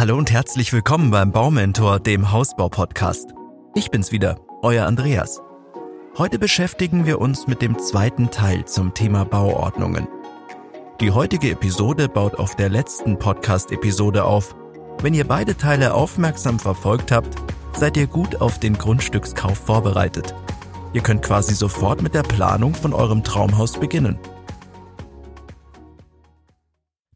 Hallo und herzlich willkommen beim Baumentor, dem Hausbau-Podcast. Ich bin's wieder, euer Andreas. Heute beschäftigen wir uns mit dem zweiten Teil zum Thema Bauordnungen. Die heutige Episode baut auf der letzten Podcast-Episode auf. Wenn ihr beide Teile aufmerksam verfolgt habt, seid ihr gut auf den Grundstückskauf vorbereitet. Ihr könnt quasi sofort mit der Planung von eurem Traumhaus beginnen.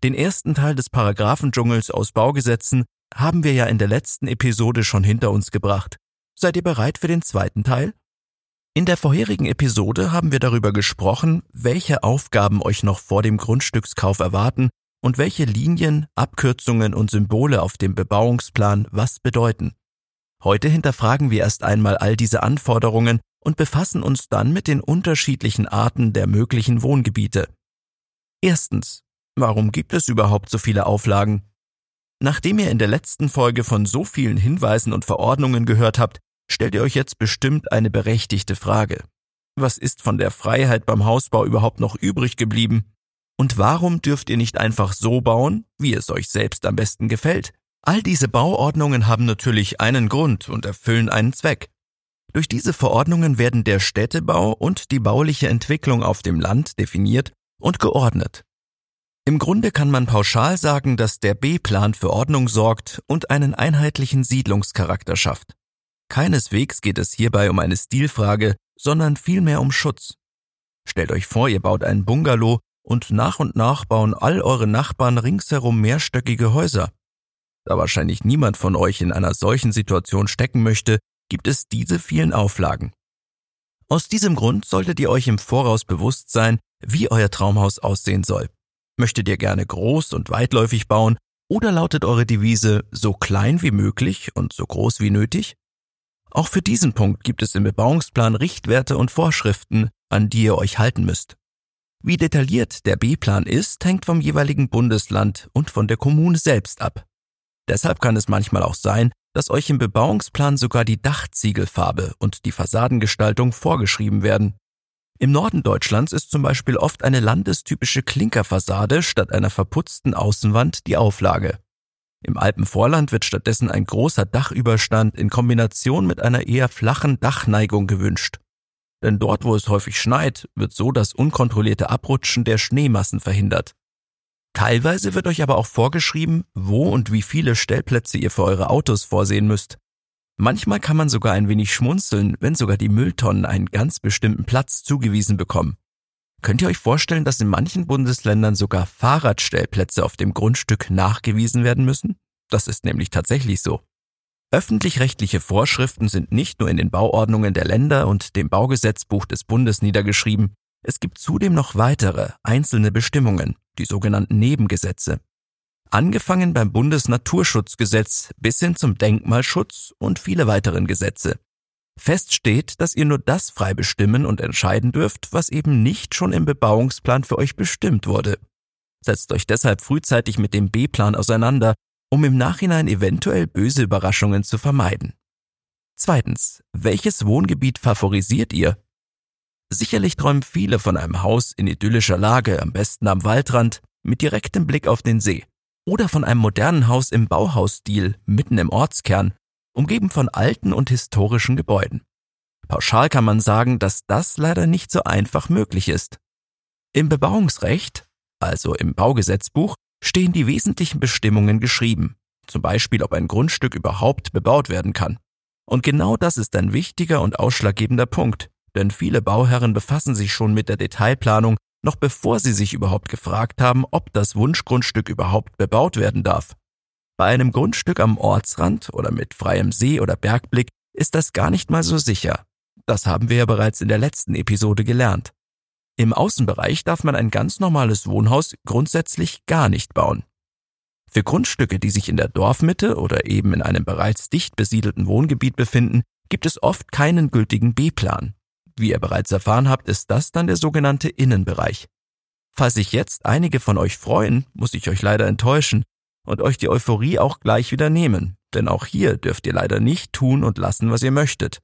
Den ersten Teil des Paragraphendschungels aus Baugesetzen haben wir ja in der letzten Episode schon hinter uns gebracht. Seid ihr bereit für den zweiten Teil? In der vorherigen Episode haben wir darüber gesprochen, welche Aufgaben euch noch vor dem Grundstückskauf erwarten und welche Linien, Abkürzungen und Symbole auf dem Bebauungsplan was bedeuten. Heute hinterfragen wir erst einmal all diese Anforderungen und befassen uns dann mit den unterschiedlichen Arten der möglichen Wohngebiete. Erstens, Warum gibt es überhaupt so viele Auflagen? Nachdem ihr in der letzten Folge von so vielen Hinweisen und Verordnungen gehört habt, stellt ihr euch jetzt bestimmt eine berechtigte Frage. Was ist von der Freiheit beim Hausbau überhaupt noch übrig geblieben? Und warum dürft ihr nicht einfach so bauen, wie es euch selbst am besten gefällt? All diese Bauordnungen haben natürlich einen Grund und erfüllen einen Zweck. Durch diese Verordnungen werden der Städtebau und die bauliche Entwicklung auf dem Land definiert und geordnet. Im Grunde kann man pauschal sagen, dass der B-Plan für Ordnung sorgt und einen einheitlichen Siedlungscharakter schafft. Keineswegs geht es hierbei um eine Stilfrage, sondern vielmehr um Schutz. Stellt euch vor, ihr baut ein Bungalow und nach und nach bauen all eure Nachbarn ringsherum mehrstöckige Häuser. Da wahrscheinlich niemand von euch in einer solchen Situation stecken möchte, gibt es diese vielen Auflagen. Aus diesem Grund solltet ihr euch im Voraus bewusst sein, wie euer Traumhaus aussehen soll. Möchtet ihr gerne groß und weitläufig bauen oder lautet eure Devise so klein wie möglich und so groß wie nötig? Auch für diesen Punkt gibt es im Bebauungsplan Richtwerte und Vorschriften, an die ihr euch halten müsst. Wie detailliert der B-Plan ist, hängt vom jeweiligen Bundesland und von der Kommune selbst ab. Deshalb kann es manchmal auch sein, dass euch im Bebauungsplan sogar die Dachziegelfarbe und die Fassadengestaltung vorgeschrieben werden. Im Norden Deutschlands ist zum Beispiel oft eine landestypische Klinkerfassade statt einer verputzten Außenwand die Auflage. Im Alpenvorland wird stattdessen ein großer Dachüberstand in Kombination mit einer eher flachen Dachneigung gewünscht. Denn dort, wo es häufig schneit, wird so das unkontrollierte Abrutschen der Schneemassen verhindert. Teilweise wird euch aber auch vorgeschrieben, wo und wie viele Stellplätze ihr für eure Autos vorsehen müsst. Manchmal kann man sogar ein wenig schmunzeln, wenn sogar die Mülltonnen einen ganz bestimmten Platz zugewiesen bekommen. Könnt ihr euch vorstellen, dass in manchen Bundesländern sogar Fahrradstellplätze auf dem Grundstück nachgewiesen werden müssen? Das ist nämlich tatsächlich so. Öffentlich-rechtliche Vorschriften sind nicht nur in den Bauordnungen der Länder und dem Baugesetzbuch des Bundes niedergeschrieben, es gibt zudem noch weitere, einzelne Bestimmungen, die sogenannten Nebengesetze angefangen beim Bundesnaturschutzgesetz bis hin zum Denkmalschutz und viele weiteren Gesetze. Fest steht, dass ihr nur das frei bestimmen und entscheiden dürft, was eben nicht schon im Bebauungsplan für euch bestimmt wurde. Setzt euch deshalb frühzeitig mit dem B-Plan auseinander, um im Nachhinein eventuell böse Überraschungen zu vermeiden. Zweitens, welches Wohngebiet favorisiert ihr? Sicherlich träumen viele von einem Haus in idyllischer Lage, am besten am Waldrand, mit direktem Blick auf den See oder von einem modernen Haus im Bauhausstil mitten im Ortskern, umgeben von alten und historischen Gebäuden. Pauschal kann man sagen, dass das leider nicht so einfach möglich ist. Im Bebauungsrecht, also im Baugesetzbuch, stehen die wesentlichen Bestimmungen geschrieben, zum Beispiel ob ein Grundstück überhaupt bebaut werden kann. Und genau das ist ein wichtiger und ausschlaggebender Punkt, denn viele Bauherren befassen sich schon mit der Detailplanung noch bevor sie sich überhaupt gefragt haben, ob das Wunschgrundstück überhaupt bebaut werden darf. Bei einem Grundstück am Ortsrand oder mit freiem See oder Bergblick ist das gar nicht mal so sicher. Das haben wir ja bereits in der letzten Episode gelernt. Im Außenbereich darf man ein ganz normales Wohnhaus grundsätzlich gar nicht bauen. Für Grundstücke, die sich in der Dorfmitte oder eben in einem bereits dicht besiedelten Wohngebiet befinden, gibt es oft keinen gültigen B-Plan. Wie ihr bereits erfahren habt, ist das dann der sogenannte Innenbereich. Falls sich jetzt einige von euch freuen, muss ich euch leider enttäuschen und euch die Euphorie auch gleich wieder nehmen, denn auch hier dürft ihr leider nicht tun und lassen, was ihr möchtet.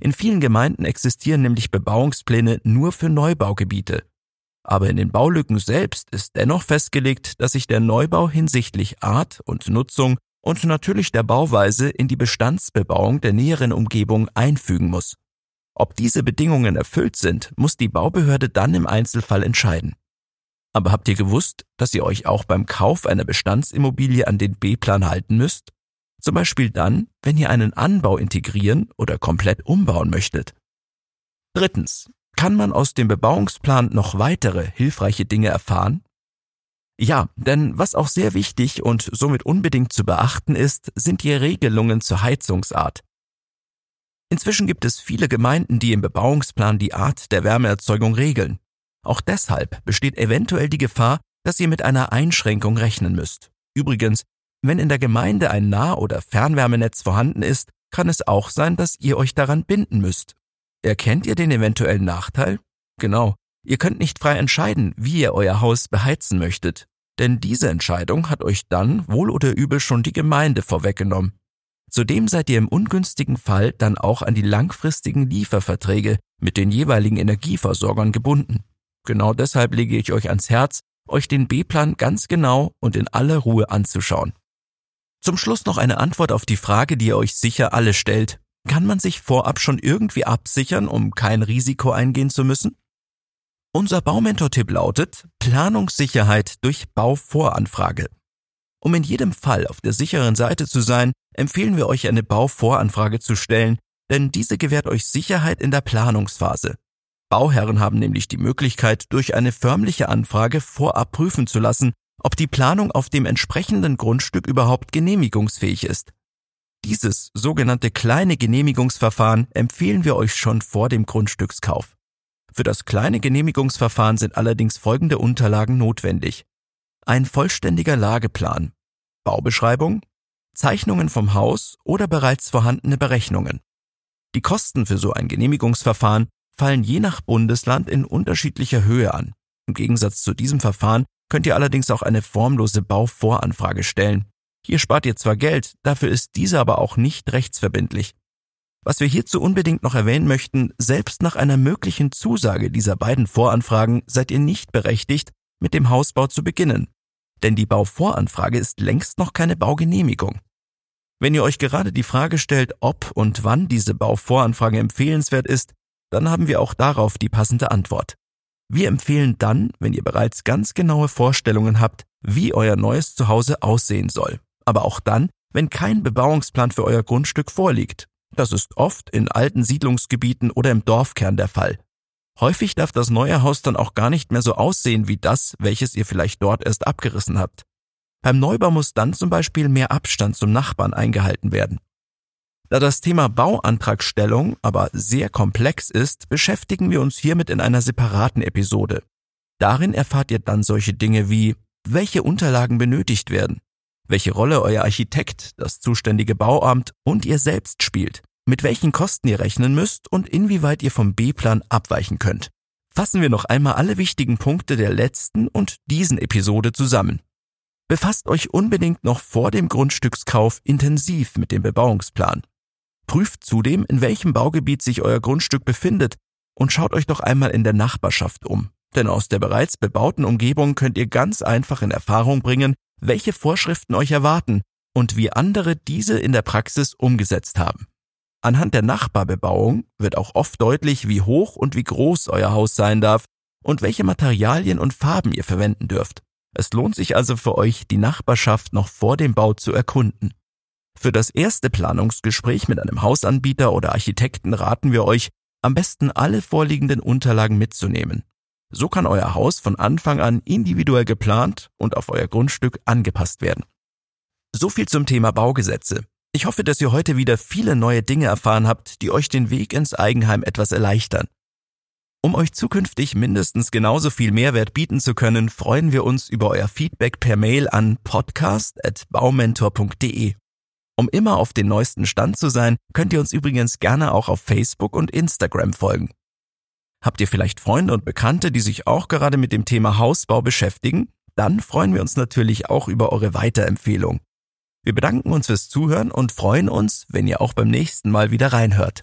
In vielen Gemeinden existieren nämlich Bebauungspläne nur für Neubaugebiete. Aber in den Baulücken selbst ist dennoch festgelegt, dass sich der Neubau hinsichtlich Art und Nutzung und natürlich der Bauweise in die Bestandsbebauung der näheren Umgebung einfügen muss. Ob diese Bedingungen erfüllt sind, muss die Baubehörde dann im Einzelfall entscheiden. Aber habt ihr gewusst, dass ihr euch auch beim Kauf einer Bestandsimmobilie an den B-Plan halten müsst? Zum Beispiel dann, wenn ihr einen Anbau integrieren oder komplett umbauen möchtet. Drittens. Kann man aus dem Bebauungsplan noch weitere hilfreiche Dinge erfahren? Ja, denn was auch sehr wichtig und somit unbedingt zu beachten ist, sind die Regelungen zur Heizungsart. Inzwischen gibt es viele Gemeinden, die im Bebauungsplan die Art der Wärmeerzeugung regeln. Auch deshalb besteht eventuell die Gefahr, dass ihr mit einer Einschränkung rechnen müsst. Übrigens, wenn in der Gemeinde ein Nah- oder Fernwärmenetz vorhanden ist, kann es auch sein, dass ihr euch daran binden müsst. Erkennt ihr den eventuellen Nachteil? Genau, ihr könnt nicht frei entscheiden, wie ihr euer Haus beheizen möchtet, denn diese Entscheidung hat euch dann wohl oder übel schon die Gemeinde vorweggenommen. Zudem seid ihr im ungünstigen Fall dann auch an die langfristigen Lieferverträge mit den jeweiligen Energieversorgern gebunden. Genau deshalb lege ich euch ans Herz, euch den B-Plan ganz genau und in aller Ruhe anzuschauen. Zum Schluss noch eine Antwort auf die Frage, die ihr euch sicher alle stellt. Kann man sich vorab schon irgendwie absichern, um kein Risiko eingehen zu müssen? Unser Baumentor-Tipp lautet Planungssicherheit durch Bauvoranfrage. Um in jedem Fall auf der sicheren Seite zu sein, empfehlen wir euch eine Bauvoranfrage zu stellen, denn diese gewährt euch Sicherheit in der Planungsphase. Bauherren haben nämlich die Möglichkeit, durch eine förmliche Anfrage vorab prüfen zu lassen, ob die Planung auf dem entsprechenden Grundstück überhaupt genehmigungsfähig ist. Dieses sogenannte kleine Genehmigungsverfahren empfehlen wir euch schon vor dem Grundstückskauf. Für das kleine Genehmigungsverfahren sind allerdings folgende Unterlagen notwendig. Ein vollständiger Lageplan, Baubeschreibung, Zeichnungen vom Haus oder bereits vorhandene Berechnungen. Die Kosten für so ein Genehmigungsverfahren fallen je nach Bundesland in unterschiedlicher Höhe an. Im Gegensatz zu diesem Verfahren könnt ihr allerdings auch eine formlose Bauvoranfrage stellen. Hier spart ihr zwar Geld, dafür ist diese aber auch nicht rechtsverbindlich. Was wir hierzu unbedingt noch erwähnen möchten, selbst nach einer möglichen Zusage dieser beiden Voranfragen seid ihr nicht berechtigt, mit dem Hausbau zu beginnen. Denn die Bauvoranfrage ist längst noch keine Baugenehmigung. Wenn ihr euch gerade die Frage stellt, ob und wann diese Bauvoranfrage empfehlenswert ist, dann haben wir auch darauf die passende Antwort. Wir empfehlen dann, wenn ihr bereits ganz genaue Vorstellungen habt, wie euer neues Zuhause aussehen soll. Aber auch dann, wenn kein Bebauungsplan für euer Grundstück vorliegt. Das ist oft in alten Siedlungsgebieten oder im Dorfkern der Fall. Häufig darf das neue Haus dann auch gar nicht mehr so aussehen wie das, welches ihr vielleicht dort erst abgerissen habt. Beim Neubau muss dann zum Beispiel mehr Abstand zum Nachbarn eingehalten werden. Da das Thema Bauantragstellung aber sehr komplex ist, beschäftigen wir uns hiermit in einer separaten Episode. Darin erfahrt ihr dann solche Dinge wie, welche Unterlagen benötigt werden, welche Rolle euer Architekt, das zuständige Bauamt und ihr selbst spielt, mit welchen Kosten ihr rechnen müsst und inwieweit ihr vom B-Plan abweichen könnt. Fassen wir noch einmal alle wichtigen Punkte der letzten und diesen Episode zusammen. Befasst euch unbedingt noch vor dem Grundstückskauf intensiv mit dem Bebauungsplan. Prüft zudem, in welchem Baugebiet sich euer Grundstück befindet und schaut euch doch einmal in der Nachbarschaft um. Denn aus der bereits bebauten Umgebung könnt ihr ganz einfach in Erfahrung bringen, welche Vorschriften euch erwarten und wie andere diese in der Praxis umgesetzt haben. Anhand der Nachbarbebauung wird auch oft deutlich, wie hoch und wie groß euer Haus sein darf und welche Materialien und Farben ihr verwenden dürft. Es lohnt sich also für euch, die Nachbarschaft noch vor dem Bau zu erkunden. Für das erste Planungsgespräch mit einem Hausanbieter oder Architekten raten wir euch, am besten alle vorliegenden Unterlagen mitzunehmen. So kann euer Haus von Anfang an individuell geplant und auf euer Grundstück angepasst werden. So viel zum Thema Baugesetze. Ich hoffe, dass ihr heute wieder viele neue Dinge erfahren habt, die euch den Weg ins Eigenheim etwas erleichtern. Um euch zukünftig mindestens genauso viel Mehrwert bieten zu können, freuen wir uns über euer Feedback per Mail an podcast.baumentor.de. Um immer auf den neuesten Stand zu sein, könnt ihr uns übrigens gerne auch auf Facebook und Instagram folgen. Habt ihr vielleicht Freunde und Bekannte, die sich auch gerade mit dem Thema Hausbau beschäftigen? Dann freuen wir uns natürlich auch über eure Weiterempfehlung. Wir bedanken uns fürs Zuhören und freuen uns, wenn ihr auch beim nächsten Mal wieder reinhört.